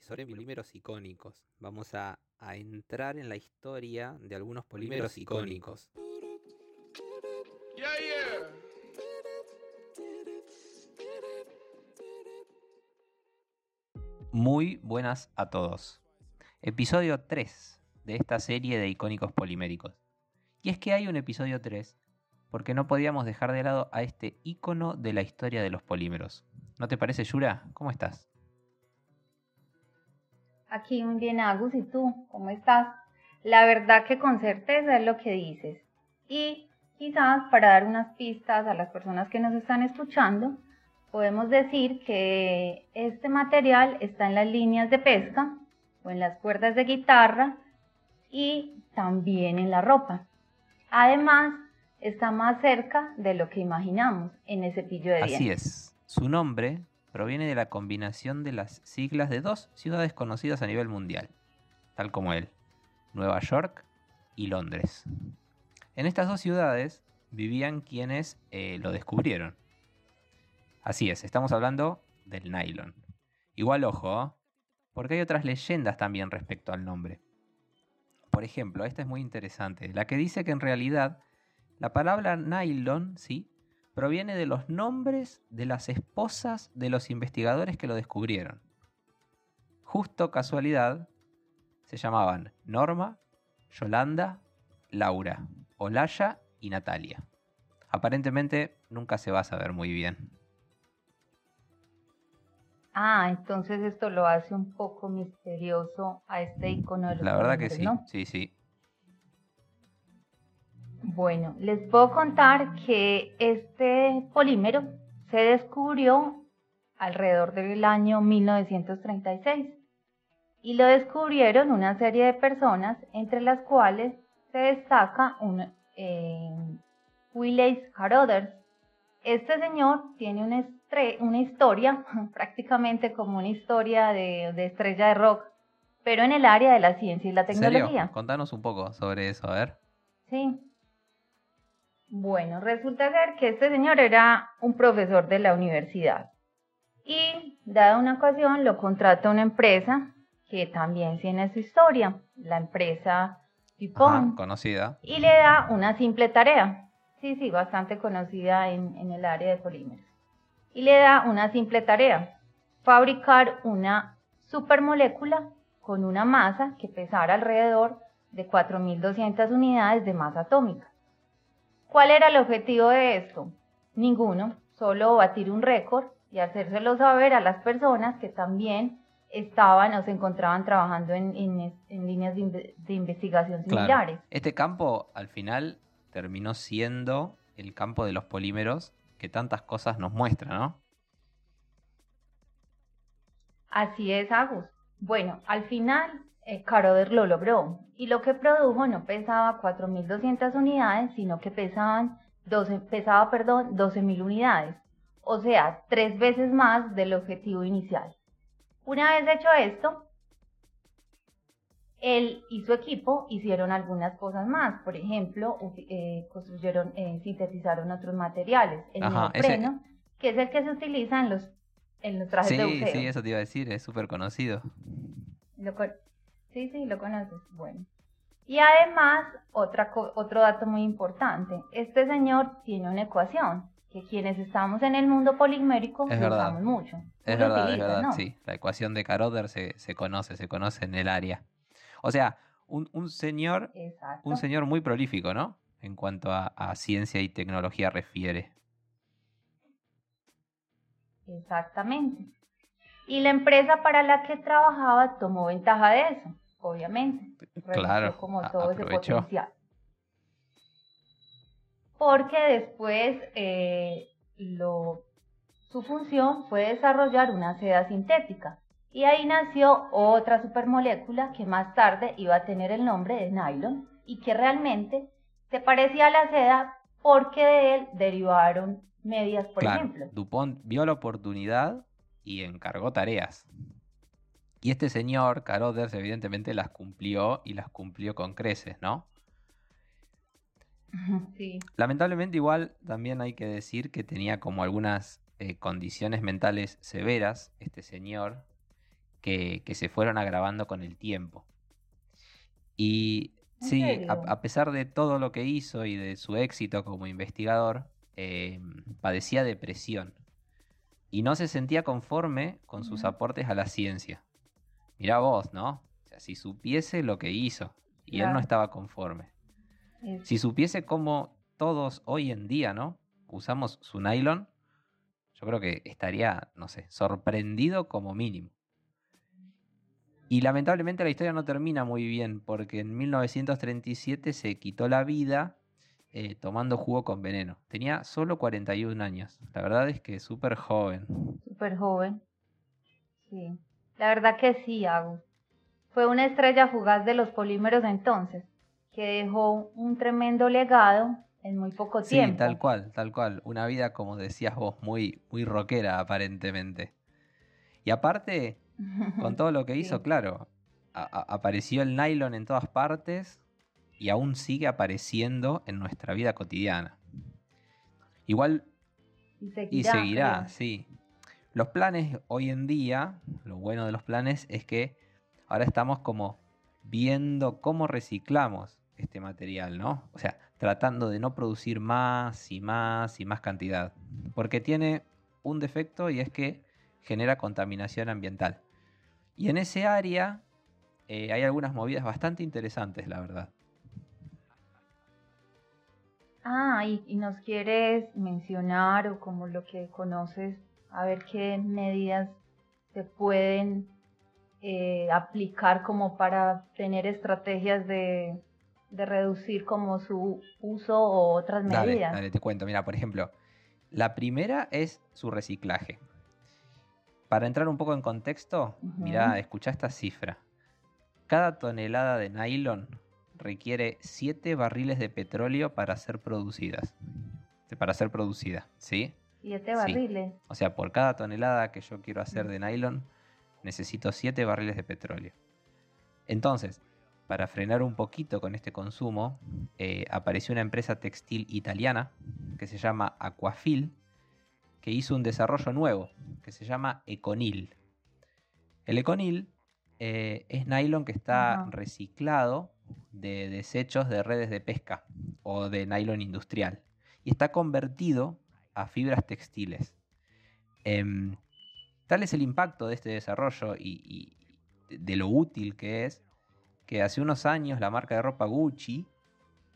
sobre polímeros icónicos. Vamos a, a entrar en la historia de algunos polímeros icónicos. Muy buenas a todos. Episodio 3 de esta serie de icónicos poliméricos. Y es que hay un episodio 3 porque no podíamos dejar de lado a este icono de la historia de los polímeros. ¿No te parece, Yura? ¿Cómo estás? Aquí muy bien, Agus, ¿y tú? ¿Cómo estás? La verdad que con certeza es lo que dices. Y quizás para dar unas pistas a las personas que nos están escuchando, podemos decir que este material está en las líneas de pesca o en las cuerdas de guitarra y también en la ropa. Además, está más cerca de lo que imaginamos en ese pillo de Así es. Su nombre proviene de la combinación de las siglas de dos ciudades conocidas a nivel mundial, tal como él, Nueva York y Londres. En estas dos ciudades vivían quienes eh, lo descubrieron. Así es, estamos hablando del nylon. Igual ojo, ¿eh? porque hay otras leyendas también respecto al nombre. Por ejemplo, esta es muy interesante, la que dice que en realidad la palabra nylon, ¿sí? Proviene de los nombres de las esposas de los investigadores que lo descubrieron. Justo casualidad, se llamaban Norma, Yolanda, Laura, Olaya y Natalia. Aparentemente nunca se va a saber muy bien. Ah, entonces esto lo hace un poco misterioso a este icono. La verdad que sí, sí, sí. Bueno, les puedo contar que este polímero se descubrió alrededor del año 1936 y lo descubrieron una serie de personas entre las cuales se destaca un, eh, Carothers. Este señor tiene una, una, historia, prácticamente como una historia de, de, estrella de rock, pero en el área de la ciencia y la tecnología. Contanos un poco sobre eso, a ver. Sí, bueno, resulta ser que este señor era un profesor de la universidad y, dada una ocasión, lo contrata una empresa que también tiene su historia, la empresa DuPont. conocida. Y le da una simple tarea, sí, sí, bastante conocida en, en el área de polímeros. Y le da una simple tarea, fabricar una supermolécula con una masa que pesara alrededor de 4.200 unidades de masa atómica. ¿Cuál era el objetivo de esto? Ninguno, solo batir un récord y hacérselo saber a las personas que también estaban o se encontraban trabajando en, líneas de, investigación similares. Este campo al final terminó siendo el campo de los polímeros que tantas cosas nos muestra, ¿no? Así es, Agus. Bueno, al final eh, Caroder lo logró y lo que produjo no pesaba 4.200 unidades, sino que pesaban 12, pesaba perdón, 12.000 unidades, o sea, tres veces más del objetivo inicial. Una vez hecho esto, él y su equipo hicieron algunas cosas más. Por ejemplo, eh, construyeron, eh, sintetizaron otros materiales. El neopreno, que es el que se utiliza en los, en los trajes de buceo. Sí, eso te iba a decir, es súper conocido. Lo, Sí, sí, lo conoces. Bueno. Y además, otra, otro dato muy importante. Este señor tiene una ecuación que quienes estamos en el mundo polimérico usamos mucho. Es verdad, es verdad, sí. La ecuación de Caroder se, se, conoce, se conoce en el área. O sea, un, un señor, un señor muy prolífico, ¿no? En cuanto a, a ciencia y tecnología refiere. Exactamente. Y la empresa para la que trabajaba tomó ventaja de eso obviamente. Claro. Como todo ese potencial. Porque después eh, lo, su función fue desarrollar una seda sintética. Y ahí nació otra supermolécula que más tarde iba a tener el nombre de nylon y que realmente se parecía a la seda porque de él derivaron medias, por ejemplo. DuPont vio la oportunidad y encargó tareas. Y este señor, Carothers, evidentemente las cumplió y las cumplió con creces, ¿no? Sí. Lamentablemente igual también hay que decir que tenía como algunas eh, condiciones mentales severas este señor que, se fueron agravando con el tiempo. Y sí, a, pesar de todo lo que hizo y de su éxito como investigador, em, padecía depresión y no se sentía conforme con sus aportes a la ciencia. Mirá vos, ¿no? O sea, si supiese lo que hizo y él no estaba conforme. Si supiese cómo todos hoy en día, ¿no? Usamos su nylon, yo creo que estaría, no sé, sorprendido como mínimo. Y lamentablemente la historia no termina muy bien, porque en 1937 se quitó la vida eh, tomando jugo con veneno. Tenía solo 41 años. La verdad es que súper joven. Súper joven. Sí. La verdad que sí, Agus. Fue una estrella fugaz de los polímeros entonces, que dejó un tremendo legado en muy poco tiempo. Sí, tal cual, tal cual. Una vida, como decías vos, muy, muy rockera aparentemente. Y aparte, con todo lo que hizo, claro, apareció el nylon en todas partes y aún sigue apareciendo en nuestra vida cotidiana. Igual y seguirá, sí. Los planes hoy en día, lo bueno de los planes es que ahora estamos como viendo cómo reciclamos este material, ¿no? O sea, tratando de no producir más y más y más cantidad. Porque tiene un defecto y es que genera contaminación ambiental. Y en ese área eh, hay algunas movidas bastante interesantes, la verdad. Ah, y, y, nos quieres mencionar o como lo que conoces a ver qué medidas se pueden eh, aplicar como para tener estrategias de, reducir como su uso o otras medidas. Dale, te cuento. Mira, por ejemplo, la primera es su reciclaje. Para entrar un poco en contexto, mira, escucha esta cifra. Cada tonelada de nylon requiere 7 barriles de petróleo para ser producidas. Para ser producida, ¿sí? Siete barriles. O sea, por cada tonelada que yo quiero hacer de nylon, necesito 7 barriles de petróleo. Entonces, para frenar un poquito con este consumo, eh, apareció una empresa textil italiana que se llama Aquafil, que hizo un desarrollo nuevo, que se llama Econil. El Econil eh, es nylon que está reciclado de desechos de redes de pesca o de nylon industrial y está convertido a fibras textiles. Em, tal es el impacto de este desarrollo y, de lo útil que es, que hace unos años la marca de ropa Gucci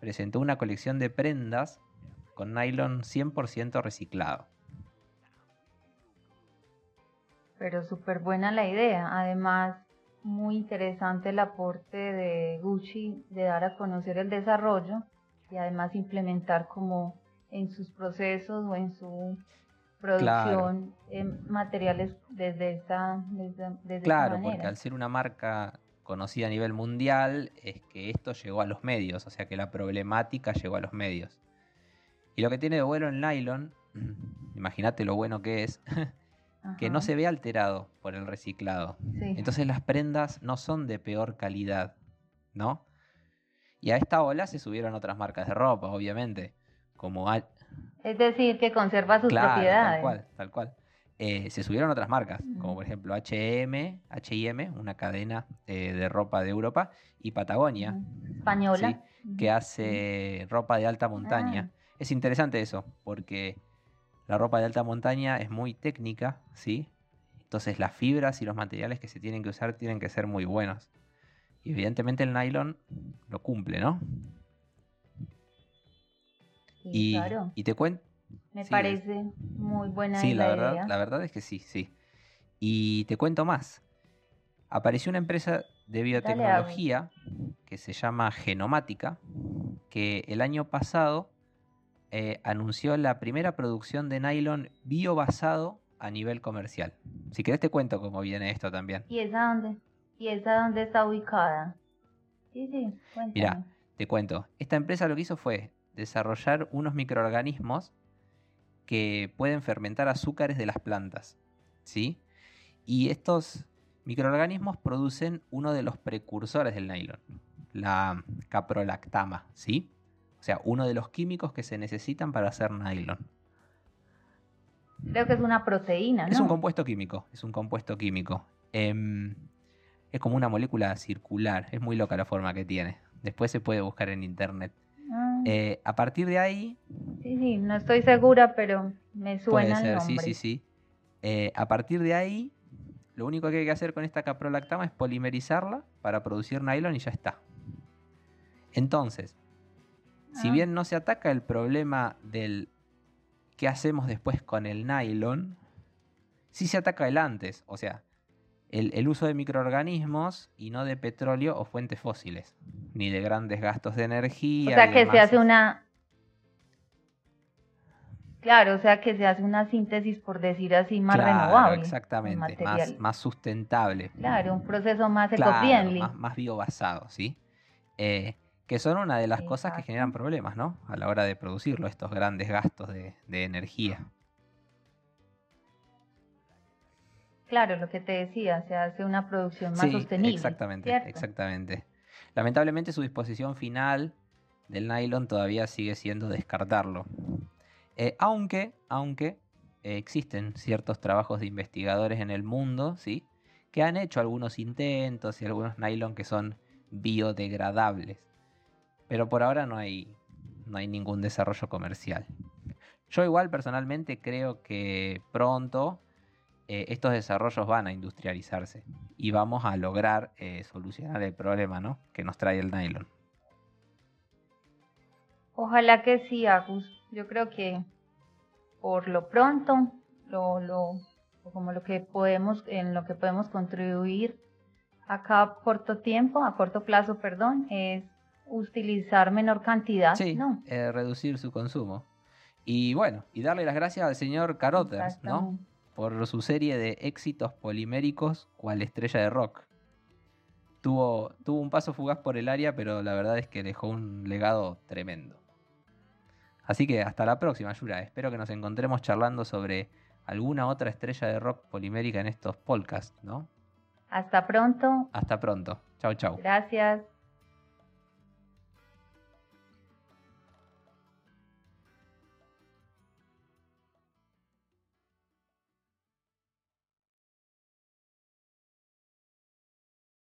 presentó una colección de prendas con nylon 100% reciclado. Pero súper buena la idea. Además, muy interesante el aporte de Gucci de dar a conocer el desarrollo y además implementar como en sus procesos o en su producción materiales desde esta desde, claro porque al ser una marca conocida a nivel mundial es que esto llegó a los medios o sea que la problemática llegó a los medios. Y lo que tiene de bueno el nylon imagínate lo bueno que es que no se ve alterado por el reciclado. Entonces las prendas no son de peor calidad no y a esta ola se subieron otras marcas de ropa obviamente como es decir, que conserva sus propiedades. Tal cual, tal cual. Eh, se subieron otras marcas, como por ejemplo H&M, H&M, una cadena eh, de ropa de Europa, y Patagonia, española, que hace ropa de alta montaña. Ah. Es interesante eso, porque la ropa de alta montaña es muy técnica, ¿sí? Entonces las fibras y los materiales que se tienen que usar tienen que ser muy buenos. Y evidentemente el nylon lo cumple, ¿no? y, y te cuento. Me parece muy buena sí, la, verdad, la verdad es que sí, sí. Y te cuento más. Apareció una empresa de biotecnología que se llama Genomática, que el año pasado eh, anunció la primera producción de nylon biobasado a nivel comercial. Si querés te cuento cómo viene esto también. ¿Y esa dónde? ¿Y esa dónde está ubicada? Sí, sí, Mira, te cuento. Esta empresa lo que hizo fue desarrollar unos microorganismos que pueden fermentar azúcares de las plantas. ¿sí? Y estos microorganismos producen uno de los precursores del nylon, la caprolactama, ¿sí? O sea, uno de los químicos que se necesitan para hacer nylon. Creo que es una proteína, ¿no? Es un compuesto químico, es un compuesto químico. Em, es como una molécula circular, es muy loca la forma que tiene. Después se puede buscar en internet. Ah, Eh, a partir de ahí, sí, sí, no estoy segura, pero me puede suena el ser, nombre. sí, sí, sí. Eh, a partir de ahí, lo único que hay que hacer con esta caprolactama es polimerizarla para producir nylon y ya está. Entonces, si bien no se ataca el problema del qué hacemos después con el nylon, sí se ataca el antes, o sea, el, el uso de microorganismos y no de petróleo o fuentes fósiles, ni de grandes gastos de energía. O sea que se hace una... Claro, o sea que se hace una síntesis, por decir así, más Claro, renovable. Exactamente, más, sustentable. Claro, un proceso más Claro, eco-friendly. más, más biobasado, ¿sí? Eh, que son una de las cosas que generan problemas, ¿no? A la hora de producirlo, estos grandes gastos de, de energía. Claro, lo que te decía, se hace una producción más Sí, sostenible. exactamente, ¿cierto? exactamente. Lamentablemente su disposición final del nylon todavía sigue siendo descartarlo. Eh, aunque, aunque eh, existen ciertos trabajos de investigadores en el mundo, ¿sí? Que han hecho algunos intentos y algunos nylon que son biodegradables. Pero por ahora no hay, no hay ningún desarrollo comercial. Yo igual personalmente creo que pronto eh, estos desarrollos van a industrializarse y vamos a lograr eh, solucionar el problema ¿no? que nos trae el nylon. Ojalá que sí, Agus. Yo creo que por lo pronto, lo, lo, como lo que podemos, en lo que podemos contribuir acá a corto tiempo, a corto plazo, perdón, es utilizar menor cantidad, Sí, ¿no? eh, reducir su consumo. Y bueno, y darle las gracias al señor Carothers, ¿no? Por su serie de éxitos poliméricos cual estrella de rock. Tuvo, tuvo un paso fugaz por el área, pero la verdad es que dejó un legado tremendo. Así que hasta la próxima, Yura. Espero que nos encontremos charlando sobre alguna otra estrella de rock polimérica en estos podcasts, ¿no? Hasta pronto. Hasta pronto. Chau, chau. Gracias.